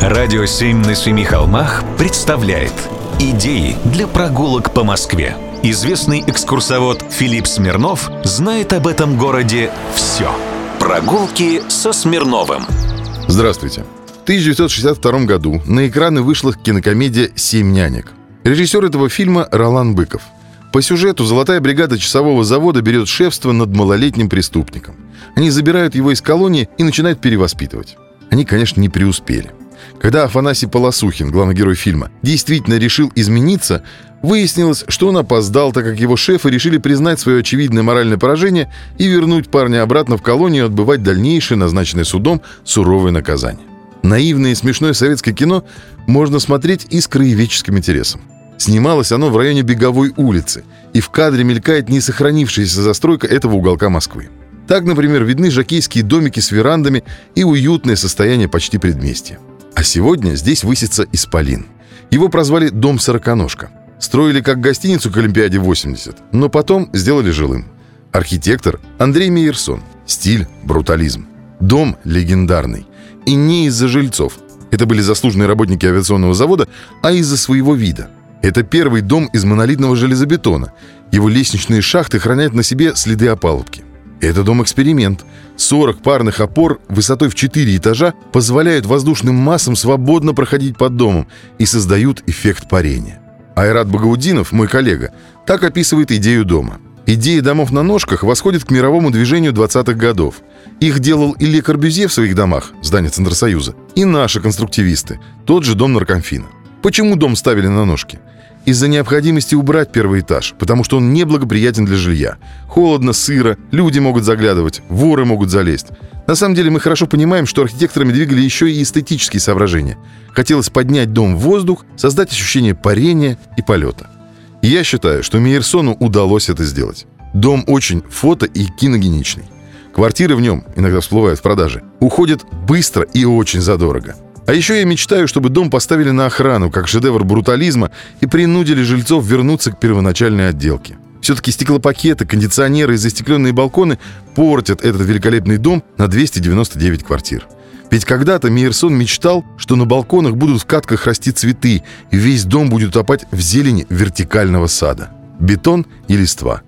Радио «Семь на семи холмах» представляет Идеи для прогулок по Москве. Известный экскурсовод Филипп Смирнов знает об этом городе все. Прогулки со Смирновым. Здравствуйте. В 1962 году на экраны вышла кинокомедия «Семь нянек». Режиссер этого фильма Ролан Быков. По сюжету золотая бригада часового завода берет шефство над малолетним преступником. Они забирают его из колонии и начинают перевоспитывать. Они, конечно, не преуспели. Когда Афанасий Полосухин, главный герой фильма, действительно решил измениться, выяснилось, что он опоздал, так как его шефы решили признать свое очевидное моральное поражение и вернуть парня обратно в колонию отбывать дальнейшее, назначенное судом, суровое наказание. Наивное и смешное советское кино можно смотреть и с краеведческим интересом. Снималось оно в районе Беговой улицы, и в кадре мелькает несохранившаяся застройка этого уголка Москвы. Так, например, видны жакейские домики с верандами и уютное состояние почти предместья. А сегодня здесь высится Исполин. Его прозвали «Дом Сороконожка». Строили как гостиницу к Олимпиаде 80, но потом сделали жилым. Архитектор Андрей Мейерсон. Стиль – брутализм. Дом легендарный. И не из-за жильцов. Это были заслуженные работники авиационного завода, а из-за своего вида. Это первый дом из монолитного железобетона. Его лестничные шахты хранят на себе следы опалубки. Это дом-эксперимент. 40 парных опор высотой в 4 этажа позволяют воздушным массам свободно проходить под домом и создают эффект парения. Айрат Багаудинов, мой коллега, так описывает идею дома. Идея домов на ножках восходит к мировому движению 20-х годов. Их делал и Ле Корбюзье в своих домах, здание Центросоюза, и наши конструктивисты, тот же дом Наркомфина. Почему дом ставили на ножки? Из-за необходимости убрать первый этаж, потому что он неблагоприятен для жилья. Холодно, сыро, люди могут заглядывать, воры могут залезть. На самом деле мы хорошо понимаем, что архитекторами двигали еще и эстетические соображения. Хотелось поднять дом в воздух, создать ощущение парения и полета. Я считаю, что Мейерсону удалось это сделать. Дом очень фото- и киногеничный. Квартиры в нем, иногда всплывают в продаже, уходят быстро и очень задорого. А еще я мечтаю, чтобы дом поставили на охрану, как шедевр брутализма, и принудили жильцов вернуться к первоначальной отделке. Все-таки стеклопакеты, кондиционеры и застекленные балконы портят этот великолепный дом на 299 квартир. Ведь когда-то Мейерсон мечтал, что на балконах будут в катках расти цветы, и весь дом будет утопать в зелени вертикального сада. Бетон и листва –